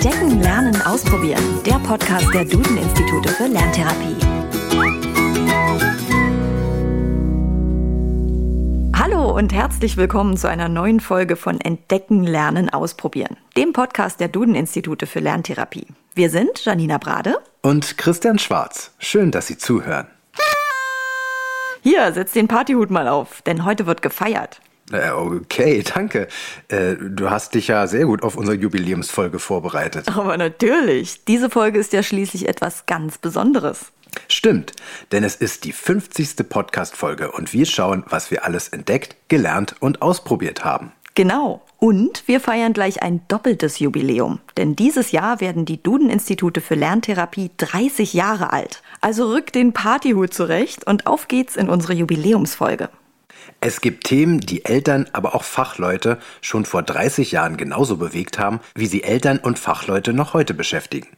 Entdecken, Lernen, Ausprobieren. Der Podcast der Duden-Institute für Lerntherapie. Hallo und herzlich willkommen zu einer neuen Folge von Entdecken, Lernen, Ausprobieren. Dem Podcast der Duden-Institute für Lerntherapie. Wir sind Janina Brade und Christian Schwarz. Schön, dass Sie zuhören. Hier, setz den Partyhut mal auf, denn heute wird gefeiert. Äh, okay, danke. Äh, du hast dich ja sehr gut auf unsere Jubiläumsfolge vorbereitet. Aber natürlich. Diese Folge ist ja schließlich etwas ganz Besonderes. Stimmt, denn es ist die 50. Podcast-Folge und wir schauen, was wir alles entdeckt, gelernt und ausprobiert haben. Genau. Und wir feiern gleich ein doppeltes Jubiläum. Denn dieses Jahr werden die Duden-Institute für Lerntherapie 30 Jahre alt. Also rück den Partyhut zurecht und auf geht's in unsere Jubiläumsfolge. Es gibt Themen, die Eltern, aber auch Fachleute schon vor 30 Jahren genauso bewegt haben, wie sie Eltern und Fachleute noch heute beschäftigen.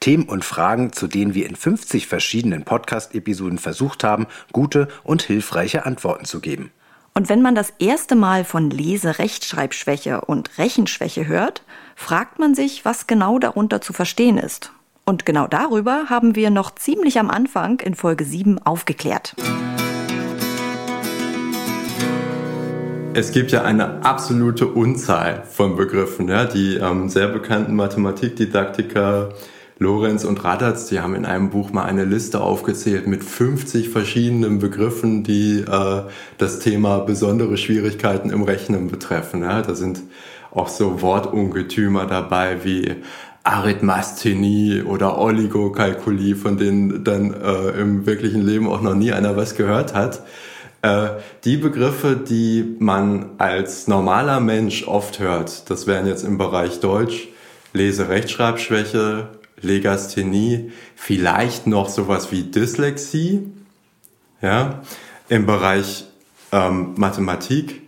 Themen und Fragen, zu denen wir in 50 verschiedenen Podcast-Episoden versucht haben, gute und hilfreiche Antworten zu geben. Und wenn man das erste Mal von Lese-Rechtschreibschwäche und Rechenschwäche hört, fragt man sich, was genau darunter zu verstehen ist. Und genau darüber haben wir noch ziemlich am Anfang in Folge 7 aufgeklärt. Es gibt ja eine absolute Unzahl von Begriffen. Ja? Die ähm, sehr bekannten Mathematikdidaktiker Lorenz und Radatz, die haben in einem Buch mal eine Liste aufgezählt mit 50 verschiedenen Begriffen, die äh, das Thema besondere Schwierigkeiten im Rechnen betreffen. Ja? Da sind auch so Wortungetümer dabei wie Arithmasthenie oder Oligokalkulie, von denen dann äh, im wirklichen Leben auch noch nie einer was gehört hat. Äh, die Begriffe, die man als normaler Mensch oft hört, das wären jetzt im Bereich Deutsch Lese-Rechtschreibschwäche, Legasthenie, vielleicht noch sowas wie Dyslexie, ja, im Bereich ähm, Mathematik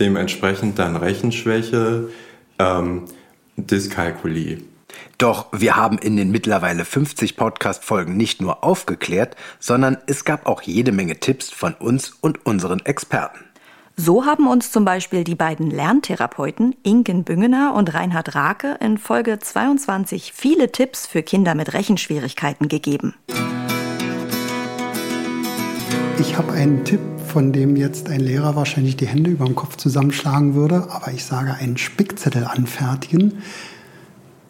dementsprechend dann Rechenschwäche, ähm, Dyskalkulie. Doch wir haben in den mittlerweile 50 Podcast-Folgen nicht nur aufgeklärt, sondern es gab auch jede Menge Tipps von uns und unseren Experten. So haben uns zum Beispiel die beiden Lerntherapeuten Inken Büngener und Reinhard Rake in Folge 22 viele Tipps für Kinder mit Rechenschwierigkeiten gegeben. Ich habe einen Tipp, von dem jetzt ein Lehrer wahrscheinlich die Hände über dem Kopf zusammenschlagen würde, aber ich sage einen Spickzettel anfertigen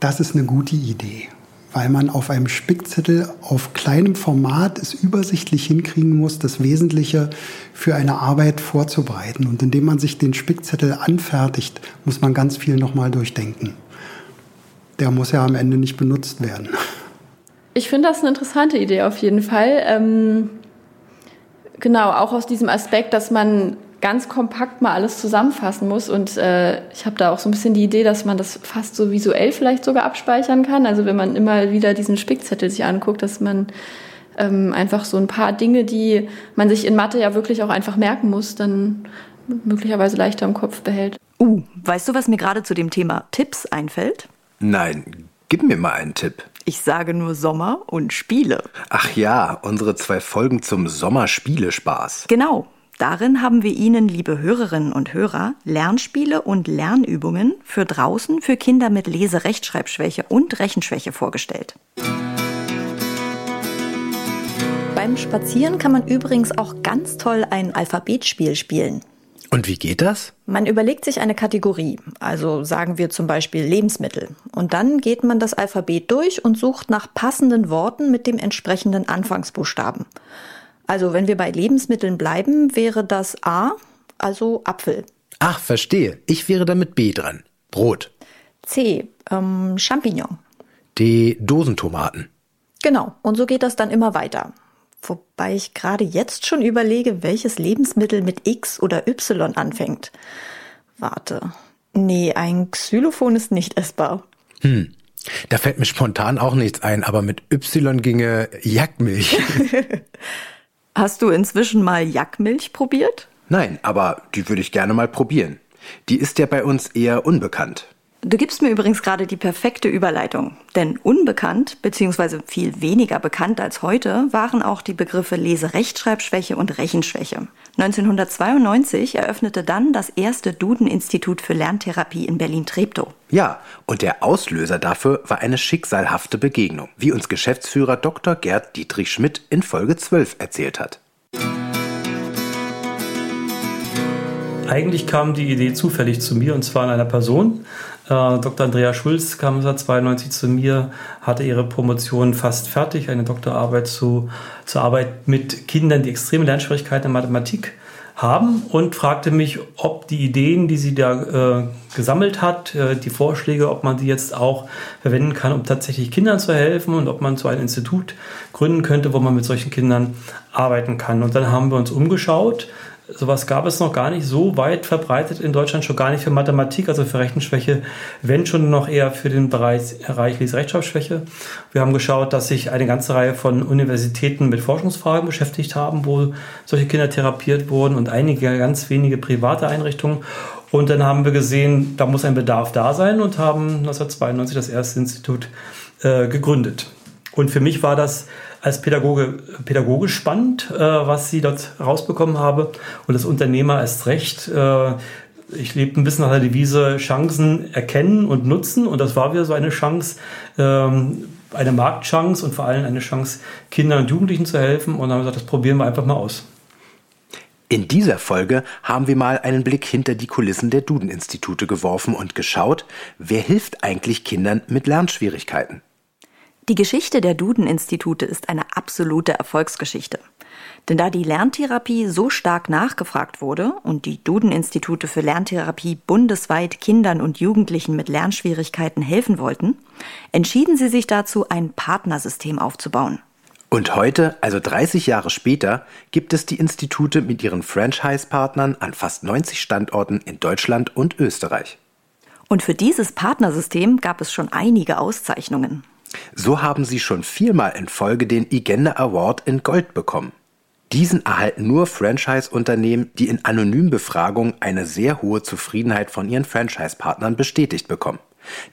das ist eine gute Idee, weil man auf einem Spickzettel auf kleinem Format es übersichtlich hinkriegen muss, das Wesentliche für eine Arbeit vorzubereiten. Und indem man sich den Spickzettel anfertigt, muss man ganz viel nochmal durchdenken. Der muss ja am Ende nicht benutzt werden. Ich finde das eine interessante Idee auf jeden Fall. Ähm, genau, auch aus diesem Aspekt, dass man ganz kompakt mal alles zusammenfassen muss. Und äh, ich habe da auch so ein bisschen die Idee, dass man das fast so visuell vielleicht sogar abspeichern kann. Also wenn man immer wieder diesen Spickzettel sich anguckt, dass man ähm, einfach so ein paar Dinge, die man sich in Mathe ja wirklich auch einfach merken muss, dann möglicherweise leichter im Kopf behält. Uh, weißt du, was mir gerade zu dem Thema Tipps einfällt? Nein, gib mir mal einen Tipp. Ich sage nur Sommer und Spiele. Ach ja, unsere zwei Folgen zum Sommerspielespaß. Genau. Darin haben wir Ihnen, liebe Hörerinnen und Hörer, Lernspiele und Lernübungen für draußen für Kinder mit Lese-Rechtschreibschwäche und Rechenschwäche vorgestellt. Beim Spazieren kann man übrigens auch ganz toll ein Alphabetspiel spielen. Und wie geht das? Man überlegt sich eine Kategorie, also sagen wir zum Beispiel Lebensmittel. Und dann geht man das Alphabet durch und sucht nach passenden Worten mit dem entsprechenden Anfangsbuchstaben. Also wenn wir bei Lebensmitteln bleiben, wäre das A, also Apfel. Ach, verstehe. Ich wäre dann mit B dran. Brot. C, ähm, Champignon. D, Dosentomaten. Genau, und so geht das dann immer weiter. Wobei ich gerade jetzt schon überlege, welches Lebensmittel mit X oder Y anfängt. Warte. Nee, ein Xylophon ist nicht essbar. Hm. Da fällt mir spontan auch nichts ein, aber mit Y ginge Jagdmilch. Hast du inzwischen mal Jackmilch probiert? Nein, aber die würde ich gerne mal probieren. Die ist ja bei uns eher unbekannt. Du gibst mir übrigens gerade die perfekte Überleitung. Denn unbekannt, beziehungsweise viel weniger bekannt als heute, waren auch die Begriffe Leserechtschreibschwäche und Rechenschwäche. 1992 eröffnete dann das erste Duden-Institut für Lerntherapie in Berlin-Treptow. Ja, und der Auslöser dafür war eine schicksalhafte Begegnung, wie uns Geschäftsführer Dr. Gerd Dietrich Schmidt in Folge 12 erzählt hat. Eigentlich kam die Idee zufällig zu mir und zwar in einer Person. Äh, Dr. Andrea Schulz kam 1992 zu mir, hatte ihre Promotion fast fertig, eine Doktorarbeit zu, zur Arbeit mit Kindern, die extreme Lernschwierigkeiten in Mathematik haben und fragte mich, ob die Ideen, die sie da äh, gesammelt hat, äh, die Vorschläge, ob man die jetzt auch verwenden kann, um tatsächlich Kindern zu helfen und ob man so ein Institut gründen könnte, wo man mit solchen Kindern arbeiten kann. Und dann haben wir uns umgeschaut Sowas gab es noch gar nicht so weit verbreitet in Deutschland, schon gar nicht für Mathematik, also für Rechenschwäche, wenn schon noch eher für den Bereich, Bereich Leserechtschreibschwäche. Wir haben geschaut, dass sich eine ganze Reihe von Universitäten mit Forschungsfragen beschäftigt haben, wo solche Kinder therapiert wurden und einige ganz wenige private Einrichtungen. Und dann haben wir gesehen, da muss ein Bedarf da sein und haben 1992 das erste Institut äh, gegründet. Und für mich war das als Pädagoge pädagogisch spannend, äh, was sie dort rausbekommen habe. Und als Unternehmer erst recht. Äh, ich lebe ein bisschen nach der Devise Chancen erkennen und nutzen. Und das war wieder so eine Chance, ähm, eine Marktchance und vor allem eine Chance, Kindern und Jugendlichen zu helfen. Und dann haben wir gesagt, das probieren wir einfach mal aus. In dieser Folge haben wir mal einen Blick hinter die Kulissen der Duden-Institute geworfen und geschaut, wer hilft eigentlich Kindern mit Lernschwierigkeiten. Die Geschichte der Duden-Institute ist eine absolute Erfolgsgeschichte. Denn da die Lerntherapie so stark nachgefragt wurde und die Duden-Institute für Lerntherapie bundesweit Kindern und Jugendlichen mit Lernschwierigkeiten helfen wollten, entschieden sie sich dazu, ein Partnersystem aufzubauen. Und heute, also 30 Jahre später, gibt es die Institute mit ihren Franchise-Partnern an fast 90 Standorten in Deutschland und Österreich. Und für dieses Partnersystem gab es schon einige Auszeichnungen. So haben sie schon viermal in Folge den Igenda Award in Gold bekommen. Diesen erhalten nur Franchise-Unternehmen, die in anonymen Befragungen eine sehr hohe Zufriedenheit von ihren Franchise-Partnern bestätigt bekommen.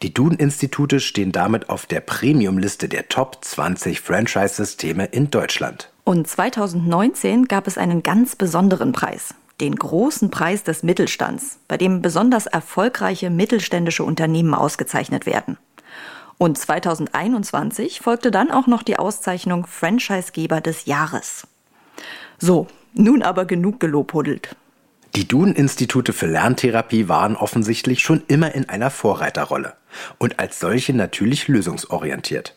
Die Duden-Institute stehen damit auf der Premium-Liste der Top 20 Franchise-Systeme in Deutschland. Und 2019 gab es einen ganz besonderen Preis, den großen Preis des Mittelstands, bei dem besonders erfolgreiche mittelständische Unternehmen ausgezeichnet werden. Und 2021 folgte dann auch noch die Auszeichnung Franchisegeber des Jahres. So, nun aber genug gelobhuddelt. Die Duden-Institute für Lerntherapie waren offensichtlich schon immer in einer Vorreiterrolle und als solche natürlich lösungsorientiert.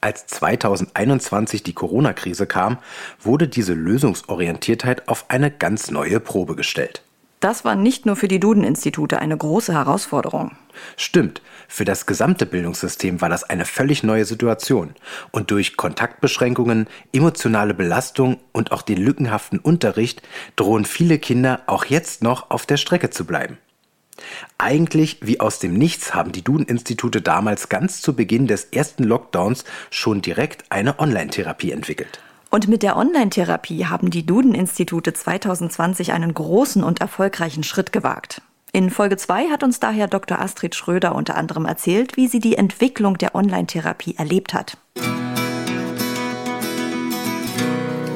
Als 2021 die Corona-Krise kam, wurde diese Lösungsorientiertheit auf eine ganz neue Probe gestellt. Das war nicht nur für die Duden-Institute eine große Herausforderung. Stimmt, für das gesamte Bildungssystem war das eine völlig neue Situation. Und durch Kontaktbeschränkungen, emotionale Belastung und auch den lückenhaften Unterricht drohen viele Kinder auch jetzt noch auf der Strecke zu bleiben. Eigentlich wie aus dem Nichts haben die Duden-Institute damals ganz zu Beginn des ersten Lockdowns schon direkt eine Online-Therapie entwickelt. Und mit der Online-Therapie haben die Duden-Institute 2020 einen großen und erfolgreichen Schritt gewagt. In Folge 2 hat uns daher Dr. Astrid Schröder unter anderem erzählt, wie sie die Entwicklung der Online-Therapie erlebt hat.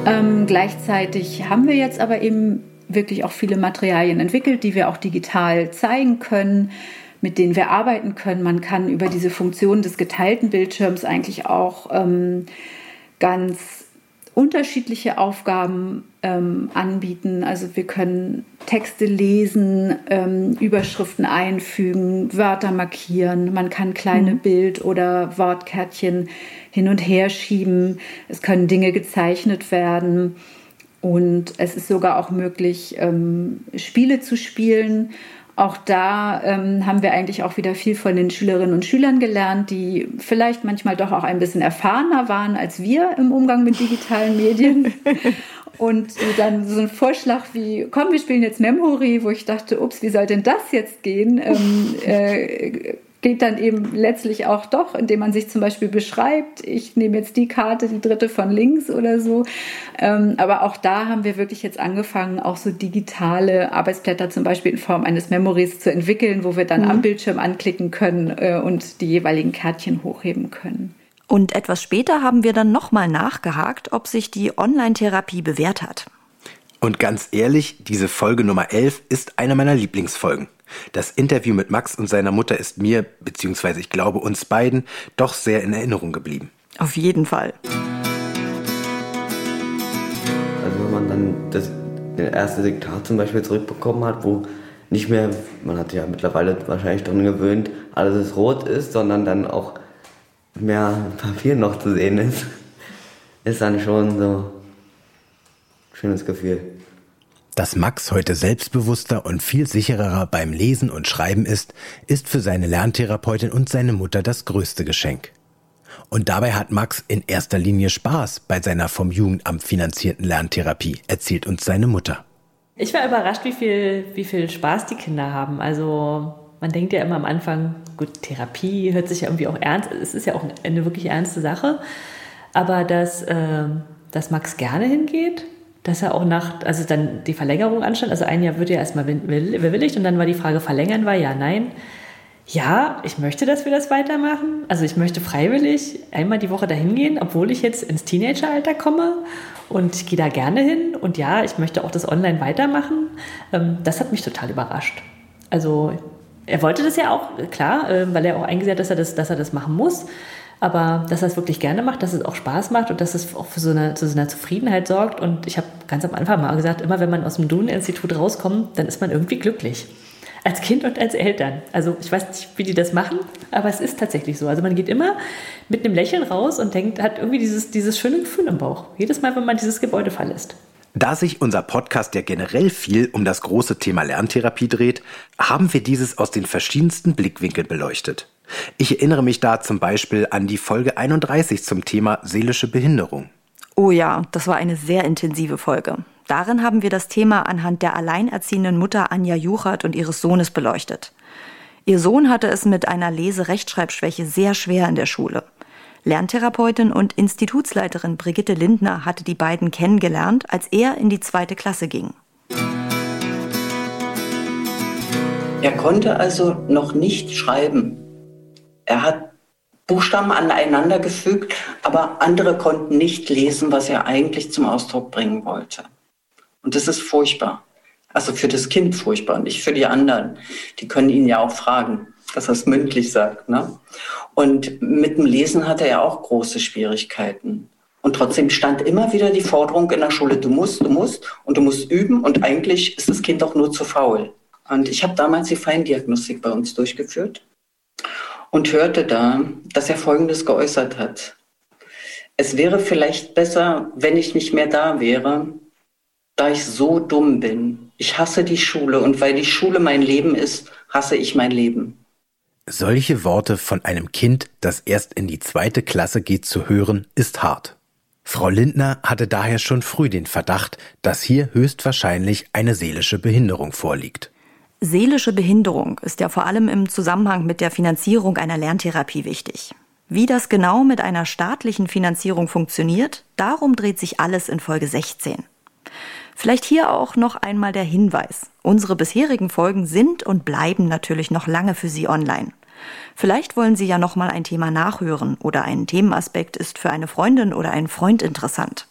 Ähm, gleichzeitig haben wir jetzt aber eben wirklich auch viele Materialien entwickelt, die wir auch digital zeigen können, mit denen wir arbeiten können. Man kann über diese Funktion des geteilten Bildschirms eigentlich auch ähm, ganz unterschiedliche Aufgaben ähm, anbieten. Also wir können Texte lesen, ähm, Überschriften einfügen, Wörter markieren. Man kann kleine mhm. Bild- oder Wortkärtchen hin und her schieben. Es können Dinge gezeichnet werden. Und es ist sogar auch möglich, ähm, Spiele zu spielen auch da ähm, haben wir eigentlich auch wieder viel von den Schülerinnen und Schülern gelernt, die vielleicht manchmal doch auch ein bisschen erfahrener waren als wir im Umgang mit digitalen Medien. Und dann so ein Vorschlag wie, komm, wir spielen jetzt Memory, wo ich dachte, ups, wie soll denn das jetzt gehen? Ähm, äh, geht dann eben letztlich auch doch, indem man sich zum Beispiel beschreibt, ich nehme jetzt die Karte, die dritte von links oder so. Ähm, aber auch da haben wir wirklich jetzt angefangen, auch so digitale Arbeitsblätter zum Beispiel in Form eines Memories zu entwickeln, wo wir dann mhm. am Bildschirm anklicken können äh, und die jeweiligen Kärtchen hochheben können. Und etwas später haben wir dann nochmal nachgehakt, ob sich die Online-Therapie bewährt hat. Und ganz ehrlich, diese Folge Nummer 11 ist eine meiner Lieblingsfolgen. Das Interview mit Max und seiner Mutter ist mir, beziehungsweise ich glaube uns beiden, doch sehr in Erinnerung geblieben. Auf jeden Fall. Also wenn man dann das erste Diktat zum Beispiel zurückbekommen hat, wo nicht mehr, man hat ja mittlerweile wahrscheinlich daran gewöhnt, alles rot ist, sondern dann auch mehr Papier noch zu sehen ist, ist dann schon so ein schönes Gefühl. Dass Max heute selbstbewusster und viel sicherer beim Lesen und Schreiben ist, ist für seine Lerntherapeutin und seine Mutter das größte Geschenk. Und dabei hat Max in erster Linie Spaß bei seiner vom Jugendamt finanzierten Lerntherapie, erzählt uns seine Mutter. Ich war überrascht, wie viel, wie viel Spaß die Kinder haben. Also man denkt ja immer am Anfang, gut, Therapie hört sich ja irgendwie auch ernst, es ist ja auch eine wirklich ernste Sache. Aber dass, äh, dass Max gerne hingeht, dass er auch nach, also dann die Verlängerung anstand. Also ein Jahr wird ja erstmal bewilligt und dann war die Frage, verlängern war ja, nein. Ja, ich möchte, dass wir das weitermachen. Also ich möchte freiwillig einmal die Woche dahin gehen, obwohl ich jetzt ins Teenageralter komme und ich gehe da gerne hin. Und ja, ich möchte auch das online weitermachen. Ähm, das hat mich total überrascht. Also er wollte das ja auch, klar, äh, weil er auch eingesehen hat, dass er das, dass er das machen muss. Aber dass er es wirklich gerne macht, dass es auch Spaß macht und dass es auch für so eine, zu so einer Zufriedenheit sorgt. Und ich habe ganz am Anfang mal gesagt, immer wenn man aus dem Duden-Institut rauskommt, dann ist man irgendwie glücklich. Als Kind und als Eltern. Also ich weiß nicht, wie die das machen, aber es ist tatsächlich so. Also man geht immer mit einem Lächeln raus und denkt, hat irgendwie dieses, dieses schöne Gefühl im Bauch. Jedes Mal, wenn man dieses Gebäude verlässt. Da sich unser Podcast ja generell viel um das große Thema Lerntherapie dreht, haben wir dieses aus den verschiedensten Blickwinkeln beleuchtet. Ich erinnere mich da zum Beispiel an die Folge 31 zum Thema seelische Behinderung. Oh ja, das war eine sehr intensive Folge. Darin haben wir das Thema anhand der alleinerziehenden Mutter Anja Juchert und ihres Sohnes beleuchtet. Ihr Sohn hatte es mit einer Lese-Rechtschreibschwäche sehr schwer in der Schule. Lerntherapeutin und Institutsleiterin Brigitte Lindner hatte die beiden kennengelernt, als er in die zweite Klasse ging. Er konnte also noch nicht schreiben. Er hat Buchstaben aneinander gefügt, aber andere konnten nicht lesen, was er eigentlich zum Ausdruck bringen wollte. Und das ist furchtbar. Also für das Kind furchtbar, nicht für die anderen. Die können ihn ja auch fragen, dass er es mündlich sagt. Ne? Und mit dem Lesen hatte er auch große Schwierigkeiten. Und trotzdem stand immer wieder die Forderung in der Schule, du musst, du musst und du musst üben. Und eigentlich ist das Kind auch nur zu faul. Und ich habe damals die Feindiagnostik bei uns durchgeführt und hörte da, dass er Folgendes geäußert hat. Es wäre vielleicht besser, wenn ich nicht mehr da wäre, da ich so dumm bin. Ich hasse die Schule und weil die Schule mein Leben ist, hasse ich mein Leben. Solche Worte von einem Kind, das erst in die zweite Klasse geht, zu hören, ist hart. Frau Lindner hatte daher schon früh den Verdacht, dass hier höchstwahrscheinlich eine seelische Behinderung vorliegt. Seelische Behinderung ist ja vor allem im Zusammenhang mit der Finanzierung einer Lerntherapie wichtig. Wie das genau mit einer staatlichen Finanzierung funktioniert, darum dreht sich alles in Folge 16. Vielleicht hier auch noch einmal der Hinweis. Unsere bisherigen Folgen sind und bleiben natürlich noch lange für Sie online. Vielleicht wollen Sie ja noch mal ein Thema nachhören oder ein Themenaspekt ist für eine Freundin oder einen Freund interessant.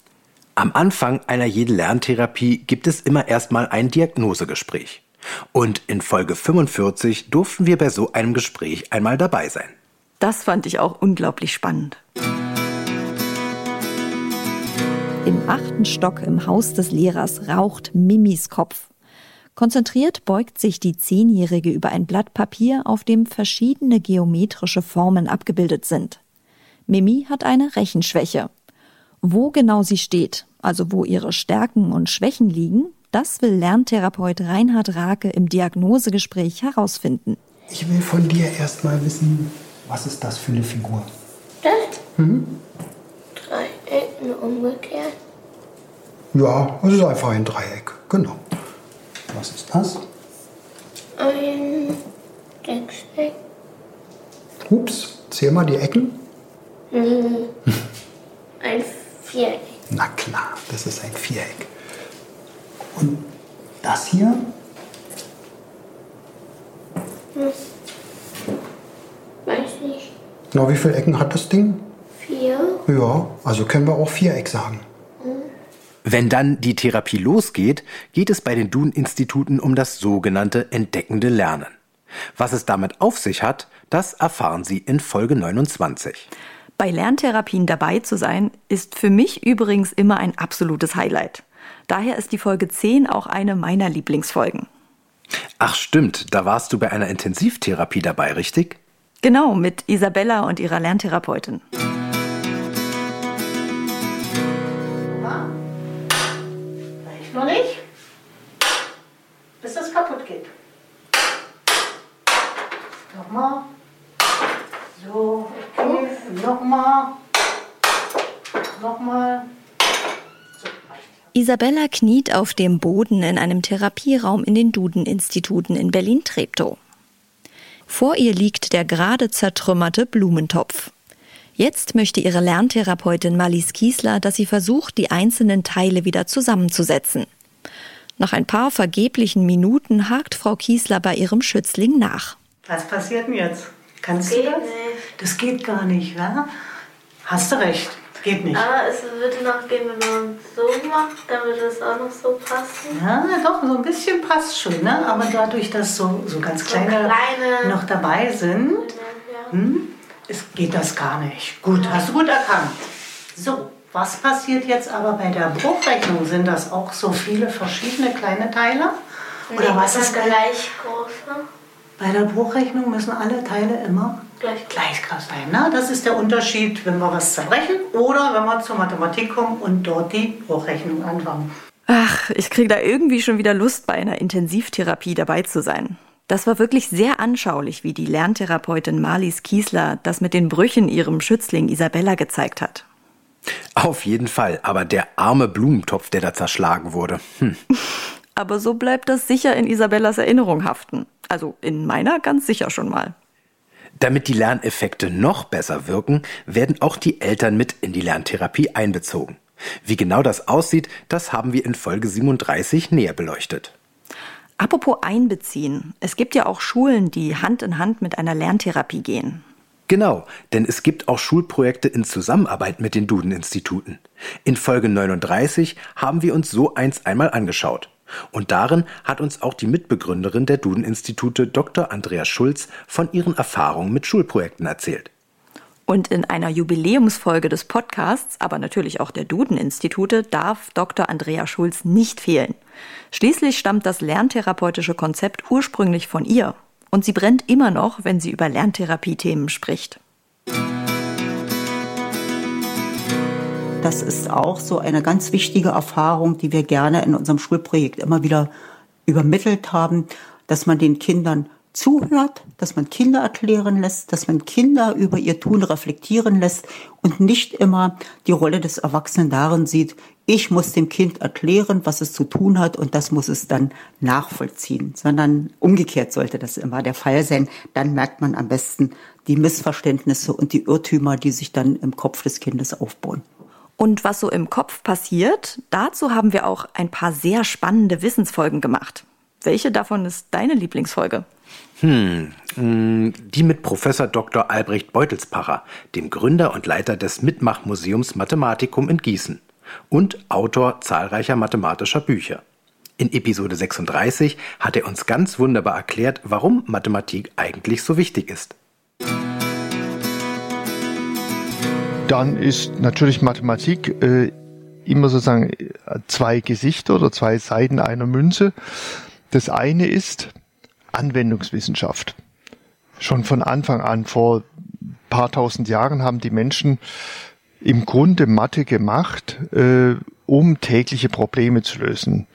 Am Anfang einer jeden Lerntherapie gibt es immer erstmal ein Diagnosegespräch. Und in Folge 45 durften wir bei so einem Gespräch einmal dabei sein. Das fand ich auch unglaublich spannend. Im achten Stock im Haus des Lehrers raucht Mimis Kopf. Konzentriert beugt sich die Zehnjährige über ein Blatt Papier, auf dem verschiedene geometrische Formen abgebildet sind. Mimi hat eine Rechenschwäche. Wo genau sie steht, also wo ihre Stärken und Schwächen liegen, das will Lerntherapeut Reinhard Rake im Diagnosegespräch herausfinden. Ich will von dir erst mal wissen, was ist das für eine Figur? Das? Mhm. Drei Ecken umgekehrt. Ja, es ist einfach ein Dreieck, genau. Was ist das? Ein Sechseck. Hups, zähl mal die Ecken. Mhm. Ein Viereck. Na klar, das ist ein Viereck. Und das hier? Hm. Weiß nicht. Na, wie viele Ecken hat das Ding? Vier. Ja, also können wir auch Viereck sagen. Wenn dann die Therapie losgeht, geht es bei den Dun-Instituten um das sogenannte entdeckende Lernen. Was es damit auf sich hat, das erfahren Sie in Folge 29. Bei Lerntherapien dabei zu sein, ist für mich übrigens immer ein absolutes Highlight. Daher ist die Folge 10 auch eine meiner Lieblingsfolgen. Ach stimmt, da warst du bei einer Intensivtherapie dabei, richtig? Genau, mit Isabella und ihrer Lerntherapeutin. Noch nicht. Bis das kaputt geht. Nochmal. So, okay. Nochmal. Nochmal. Isabella kniet auf dem Boden in einem Therapieraum in den Duden-Instituten in Berlin-Treptow. Vor ihr liegt der gerade zertrümmerte Blumentopf. Jetzt möchte ihre Lerntherapeutin Marlies Kiesler, dass sie versucht, die einzelnen Teile wieder zusammenzusetzen. Nach ein paar vergeblichen Minuten hakt Frau Kiesler bei ihrem Schützling nach. Was passiert denn jetzt? Kannst Geht du das? nicht. Das geht gar nicht, wa? Hast du recht. Geht nicht. Aber es würde noch gehen, wenn man so macht, damit es auch noch so passen. Ja, doch, so ein bisschen passt schon, ne? Aber dadurch, dass so, so ganz kleine, kleine- noch dabei sind, hm, es geht das gar nicht. Gut, hast du gut erkannt. So, was passiert jetzt aber bei der Bruchrechnung? Sind das auch so viele verschiedene kleine Teile? Oder Nee, was ist bei, gleich groß, ne? bei der Bruchrechnung müssen alle Teile immer Gleich gleich groß sein. Ne? Das ist der Unterschied, wenn wir was zerbrechen oder wenn wir zur Mathematik kommen und dort die Bruchrechnung anfangen. Ach, ich kriege da irgendwie schon wieder Lust, bei einer Intensivtherapie dabei zu sein. Das war wirklich sehr anschaulich, wie die Lerntherapeutin Marlies Kiesler das mit den Brüchen ihrem Schützling Isabella gezeigt hat. Auf jeden Fall, aber der arme Blumentopf, der da zerschlagen wurde. Hm. Aber so bleibt das sicher in Isabellas Erinnerung haften. Also in meiner ganz sicher schon mal. Damit die Lerneffekte noch besser wirken, werden auch die Eltern mit in die Lerntherapie einbezogen. Wie genau das aussieht, das haben wir in Folge 37 näher beleuchtet. Apropos einbeziehen. Es gibt ja auch Schulen, die Hand in Hand mit einer Lerntherapie gehen. Genau, denn es gibt auch Schulprojekte in Zusammenarbeit mit den Duden-Instituten. In Folge 39 haben wir uns so eins einmal angeschaut. Und darin hat uns auch die Mitbegründerin der Duden-Institute Dr. Andrea Schulz von ihren Erfahrungen mit Schulprojekten erzählt. Und in einer Jubiläumsfolge des Podcasts, aber natürlich auch der Duden-Institute, darf Dr. Andrea Schulz nicht fehlen. Schließlich stammt das lerntherapeutische Konzept ursprünglich von ihr. Und sie brennt immer noch, wenn sie über Lerntherapie-Themen spricht. Das ist auch so eine ganz wichtige Erfahrung, die wir gerne in unserem Schulprojekt immer wieder übermittelt haben, dass man den Kindern zuhört, dass man Kinder erklären lässt, dass man Kinder über ihr Tun reflektieren lässt und nicht immer die Rolle des Erwachsenen darin sieht, ich muss dem Kind erklären, was es zu tun hat und das muss es dann nachvollziehen, sondern umgekehrt sollte das immer der Fall sein. Dann merkt man am besten die Missverständnisse und die Irrtümer, die sich dann im Kopf des Kindes aufbauen. Und was so im Kopf passiert, dazu haben wir auch ein paar sehr spannende Wissensfolgen gemacht. Welche davon ist deine Lieblingsfolge? Hm, mh, die mit Professor Dr. Albrecht Beutelspacher, dem Gründer und Leiter des Mitmachmuseums Mathematikum in Gießen und Autor zahlreicher mathematischer Bücher. In Episode 36 hat er uns ganz wunderbar erklärt, warum Mathematik eigentlich so wichtig ist. Dann ist natürlich Mathematik äh, immer sozusagen zwei Gesichter oder zwei Seiten einer Münze. Das eine ist Anwendungswissenschaft. Schon von Anfang an, vor paar tausend Jahren, haben die Menschen im Grunde Mathe gemacht, äh, um tägliche Probleme zu lösen.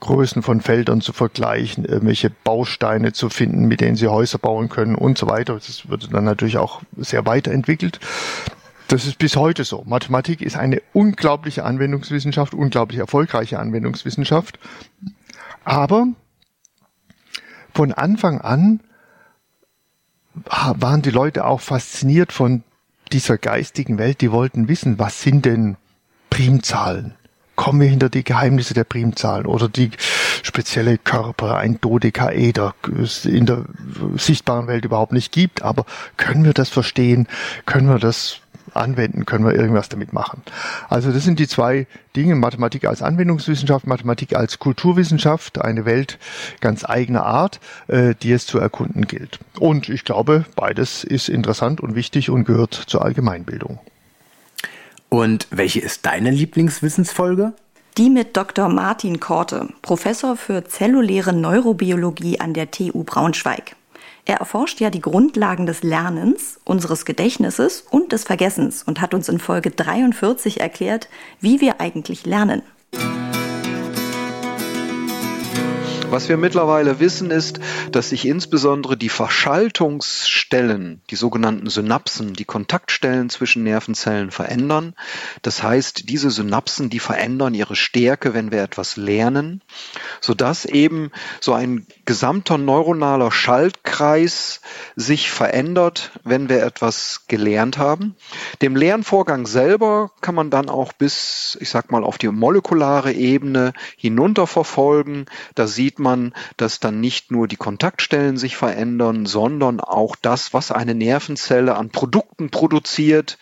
Größen von Feldern zu vergleichen, irgendwelche Bausteine zu finden, mit denen sie Häuser bauen können und so weiter. Das wurde dann natürlich auch sehr weiterentwickelt. Das ist bis heute so. Mathematik ist eine unglaubliche Anwendungswissenschaft, unglaublich erfolgreiche Anwendungswissenschaft. Aber von Anfang an waren die Leute auch fasziniert von dieser geistigen Welt. Die wollten wissen, was sind denn Primzahlen? Kommen wir hinter die Geheimnisse der Primzahlen oder die spezielle Körper, ein Dodekaeder in der sichtbaren Welt überhaupt nicht gibt. Aber können wir das verstehen? Können wir das anwenden, können wir irgendwas damit machen. Also das sind die zwei Dinge, Mathematik als Anwendungswissenschaft, Mathematik als Kulturwissenschaft, eine Welt ganz eigener Art, äh, die es zu erkunden gilt. Und ich glaube, beides ist interessant und wichtig und gehört zur Allgemeinbildung. Und welche ist deine Lieblingswissensfolge? Die mit Dr. Martin Korte, Professor für zelluläre Neurobiologie an der TU Braunschweig. Er erforscht ja die Grundlagen des Lernens, unseres Gedächtnisses und des Vergessens und hat uns in Folge 43 erklärt, wie wir eigentlich lernen. Was wir mittlerweile wissen, ist, dass sich insbesondere die Verschaltungsstellen, die sogenannten Synapsen, die Kontaktstellen zwischen Nervenzellen verändern. Das heißt, diese Synapsen, die verändern ihre Stärke, wenn wir etwas lernen, sodass eben so ein gesamter neuronaler Schaltkreis sich verändert, wenn wir etwas gelernt haben. Dem Lernvorgang selber kann man dann auch bis, ich sag mal, auf die molekulare Ebene hinunterverfolgen. Da sieht man, dass dann nicht nur die Kontaktstellen sich verändern, sondern auch das, was eine Nervenzelle an Produkten produziert,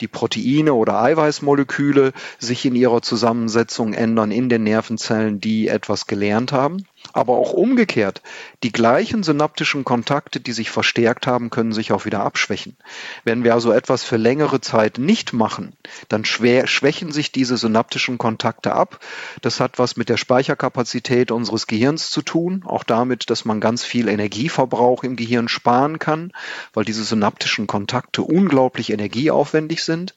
die Proteine oder Eiweißmoleküle sich in ihrer Zusammensetzung ändern in den Nervenzellen, die etwas gelernt haben. Aber auch umgekehrt, die gleichen synaptischen Kontakte, die sich verstärkt haben, können sich auch wieder abschwächen. Wenn wir also etwas für längere Zeit nicht machen, dann schwächen sich diese synaptischen Kontakte ab. Das hat was mit der Speicherkapazität unseres Gehirns zu tun, auch damit, dass man ganz viel Energieverbrauch im Gehirn sparen kann, weil diese synaptischen Kontakte unglaublich energieaufwendig sind.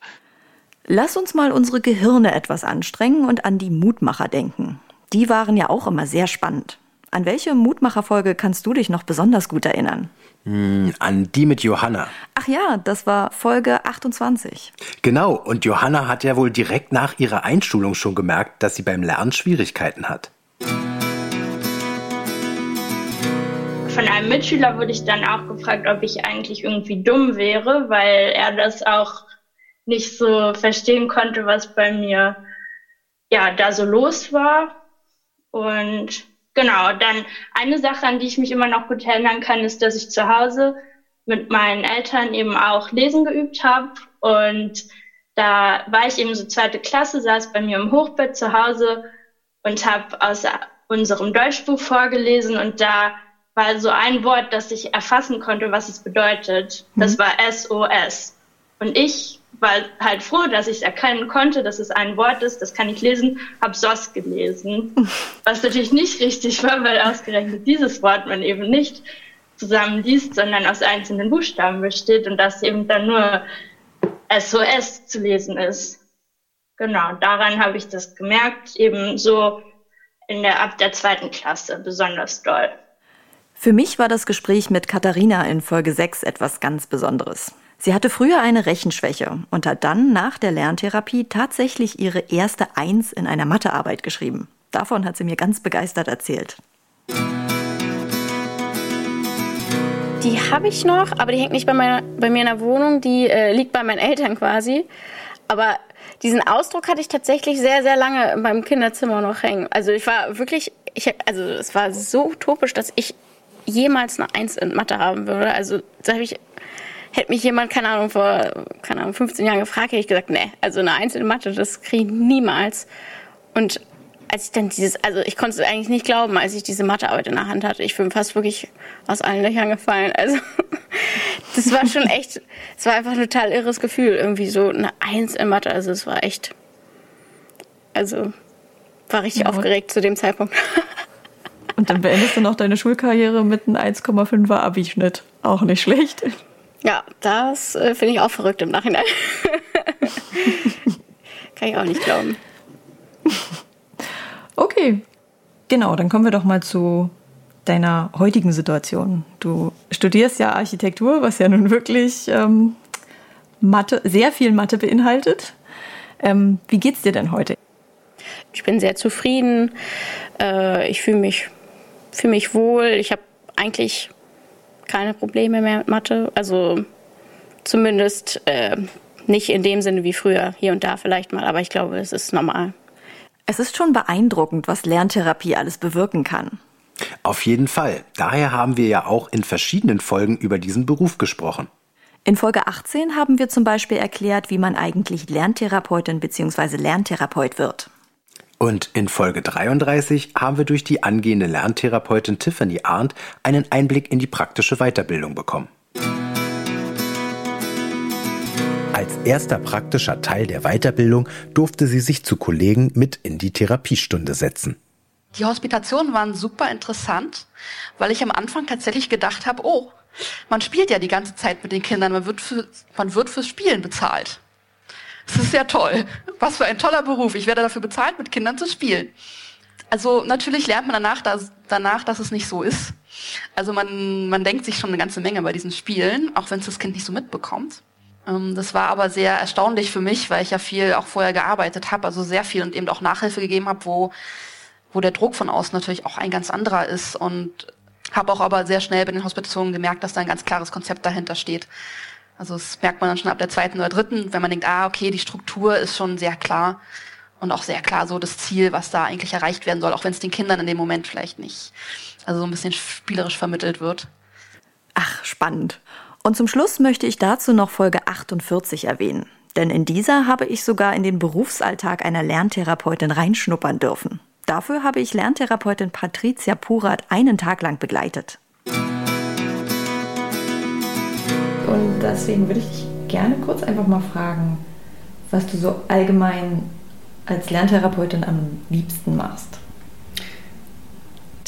Lass uns mal unsere Gehirne etwas anstrengen und an die Mutmacher denken. Die waren ja auch immer sehr spannend. An welche Mutmacherfolge kannst du dich noch besonders gut erinnern? Hm, an die mit Johanna. Ach ja, das war Folge 28. Genau, und Johanna hat ja wohl direkt nach ihrer Einschulung schon gemerkt, dass sie beim Lernen Schwierigkeiten hat. Von einem Mitschüler wurde ich dann auch gefragt, ob ich eigentlich irgendwie dumm wäre, weil er das auch nicht so verstehen konnte, was bei mir ja da so los war. Und genau, dann eine Sache, an die ich mich immer noch gut erinnern kann, ist, dass ich zu Hause mit meinen Eltern eben auch lesen geübt habe. Und da war ich eben so zweite Klasse, saß bei mir im Hochbett zu Hause und habe aus unserem Deutschbuch vorgelesen und da war so ein Wort, das ich erfassen konnte, was es bedeutet. Das mhm. war SOS. Und ich war halt froh, dass ich es erkennen konnte, dass es ein Wort ist, das kann ich lesen, habe SOS gelesen. Was natürlich nicht richtig war, weil ausgerechnet dieses Wort man eben nicht zusammen liest, sondern aus einzelnen Buchstaben besteht und das eben dann nur SOS zu lesen ist. Genau, daran habe ich das gemerkt, eben so in der, ab der zweiten Klasse besonders doll. Für mich war das Gespräch mit Katharina in Folge 6 etwas ganz Besonderes. Sie hatte früher eine Rechenschwäche und hat dann nach der Lerntherapie tatsächlich ihre erste Eins in einer Mathearbeit geschrieben. Davon hat sie mir ganz begeistert erzählt. Die habe ich noch, aber die hängt nicht bei, meiner, bei mir in der Wohnung, die äh, liegt bei meinen Eltern quasi. Aber diesen Ausdruck hatte ich tatsächlich sehr, sehr lange in meinem Kinderzimmer noch hängen. Also ich war wirklich, ich, also es war so utopisch, dass ich jemals eine Eins in Mathe haben würde. Also da habe ich Hätte mich jemand, keine Ahnung, vor, keine Ahnung, 15 Jahren gefragt, hätte ich gesagt, nee, also eine einzelne Mathe, das kriege ich niemals. Und als ich dann dieses, also ich konnte es eigentlich nicht glauben, als ich diese Mathearbeit in der Hand hatte. Ich bin fast wirklich aus allen Löchern gefallen. Also das war schon echt, es war einfach ein total irres Gefühl, irgendwie so eine Eins in Mathe. Also es war echt, also war richtig ja. aufgeregt zu dem Zeitpunkt. Und dann beendest du noch deine Schulkarriere mit einem 1,5er Abischnitt. Auch nicht schlecht. Ja, das äh, finde ich auch verrückt im Nachhinein. Kann ich auch nicht glauben. Okay, genau, dann kommen wir doch mal zu deiner heutigen Situation. Du studierst ja Architektur, was ja nun wirklich ähm, Mathe, sehr viel Mathe beinhaltet. Ähm, wie geht's dir denn heute? Ich bin sehr zufrieden. Äh, ich fühle mich, fühl mich wohl. Ich habe eigentlich keine Probleme mehr mit Mathe. Also zumindest äh, nicht in dem Sinne wie früher, hier und da vielleicht mal, aber ich glaube, es ist normal. Es ist schon beeindruckend, was Lerntherapie alles bewirken kann. Auf jeden Fall. Daher haben wir ja auch in verschiedenen Folgen über diesen Beruf gesprochen. In Folge 18 haben wir zum Beispiel erklärt, wie man eigentlich Lerntherapeutin bzw. Lerntherapeut wird. Und in Folge 33 haben wir durch die angehende Lerntherapeutin Tiffany Arndt einen Einblick in die praktische Weiterbildung bekommen. Als erster praktischer Teil der Weiterbildung durfte sie sich zu Kollegen mit in die Therapiestunde setzen. Die Hospitationen waren super interessant, weil ich am Anfang tatsächlich gedacht habe, oh, man spielt ja die ganze Zeit mit den Kindern, man wird, für, man wird fürs Spielen bezahlt. Das ist ja toll. Was für ein toller Beruf. Ich werde dafür bezahlt, mit Kindern zu spielen. Also natürlich lernt man danach, dass, danach, dass es nicht so ist. Also man, man denkt sich schon eine ganze Menge bei diesen Spielen, auch wenn es das Kind nicht so mitbekommt. Ähm, das war aber sehr erstaunlich für mich, weil ich ja viel auch vorher gearbeitet habe, also sehr viel und eben auch Nachhilfe gegeben habe, wo, wo der Druck von außen natürlich auch ein ganz anderer ist und habe auch aber sehr schnell bei den Hospitationen gemerkt, dass da ein ganz klares Konzept dahinter steht. Also das merkt man dann schon ab der zweiten oder dritten, wenn man denkt, ah, okay, die Struktur ist schon sehr klar und auch sehr klar so das Ziel, was da eigentlich erreicht werden soll, auch wenn es den Kindern in dem Moment vielleicht nicht, also so ein bisschen spielerisch vermittelt wird. Ach, spannend. Und zum Schluss möchte ich dazu noch Folge 48 erwähnen. Denn in dieser habe ich sogar in den Berufsalltag einer Lerntherapeutin reinschnuppern dürfen. Dafür habe ich Lerntherapeutin Patricia Purat einen Tag lang begleitet. Deswegen würde ich dich gerne kurz einfach mal fragen, was du so allgemein als Lerntherapeutin am liebsten machst.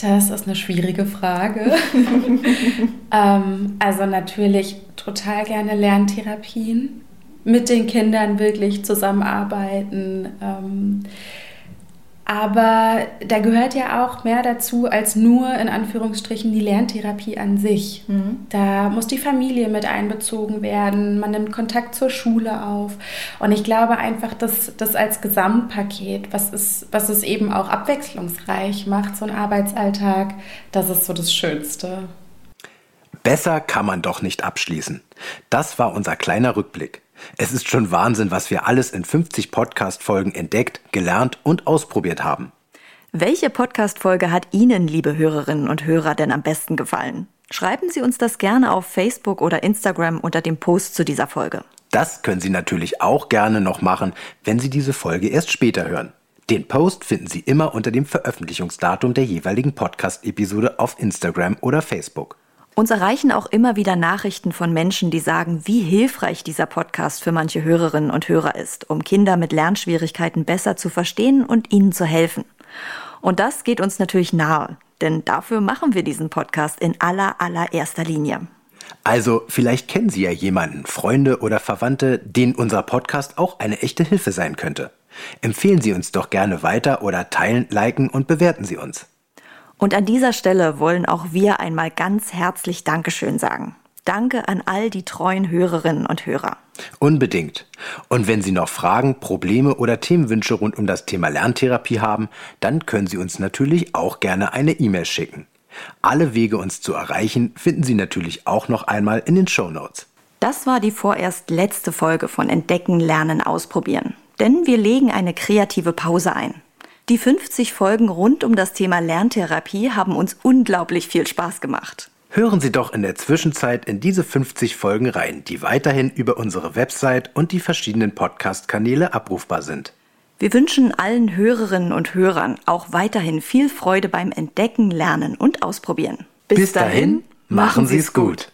Das ist eine schwierige Frage. ähm, also natürlich total gerne Lerntherapien, mit den Kindern wirklich zusammenarbeiten. Ähm, aber da gehört ja auch mehr dazu als nur in Anführungsstrichen die Lerntherapie an sich. Mhm. Da muss die Familie mit einbezogen werden, man nimmt Kontakt zur Schule auf. Und ich glaube einfach, dass das als Gesamtpaket, was es, was es eben auch abwechslungsreich macht, so ein Arbeitsalltag, das ist so das Schönste. Besser kann man doch nicht abschließen. Das war unser kleiner Rückblick. Es ist schon Wahnsinn, was wir alles in 50 Podcast-Folgen entdeckt, gelernt und ausprobiert haben. Welche Podcast-Folge hat Ihnen, liebe Hörerinnen und Hörer, denn am besten gefallen? Schreiben Sie uns das gerne auf Facebook oder Instagram unter dem Post zu dieser Folge. Das können Sie natürlich auch gerne noch machen, wenn Sie diese Folge erst später hören. Den Post finden Sie immer unter dem Veröffentlichungsdatum der jeweiligen Podcast-Episode auf Instagram oder Facebook. Uns erreichen auch immer wieder Nachrichten von Menschen, die sagen, wie hilfreich dieser Podcast für manche Hörerinnen und Hörer ist, um Kinder mit Lernschwierigkeiten besser zu verstehen und ihnen zu helfen. Und das geht uns natürlich nahe, denn dafür machen wir diesen Podcast in aller allererster Linie. Also vielleicht kennen Sie ja jemanden, Freunde oder Verwandte, denen unser Podcast auch eine echte Hilfe sein könnte. Empfehlen Sie uns doch gerne weiter oder teilen, liken und bewerten Sie uns. Und an dieser Stelle wollen auch wir einmal ganz herzlich Dankeschön sagen. Danke an all die treuen Hörerinnen und Hörer. Unbedingt. Und wenn Sie noch Fragen, Probleme oder Themenwünsche rund um das Thema Lerntherapie haben, dann können Sie uns natürlich auch gerne eine E-Mail schicken. Alle Wege, uns zu erreichen, finden Sie natürlich auch noch einmal in den Show Notes. Das war die vorerst letzte Folge von Entdecken, Lernen, Ausprobieren. Denn wir legen eine kreative Pause ein. Die 50 Folgen rund um das Thema Lerntherapie haben uns unglaublich viel Spaß gemacht. Hören Sie doch in der Zwischenzeit in diese 50 Folgen rein, die weiterhin über unsere Website und die verschiedenen Podcast-Kanäle abrufbar sind. Wir wünschen allen Hörerinnen und Hörern auch weiterhin viel Freude beim Entdecken, Lernen und Ausprobieren. Bis, Bis dahin, machen Sie es gut.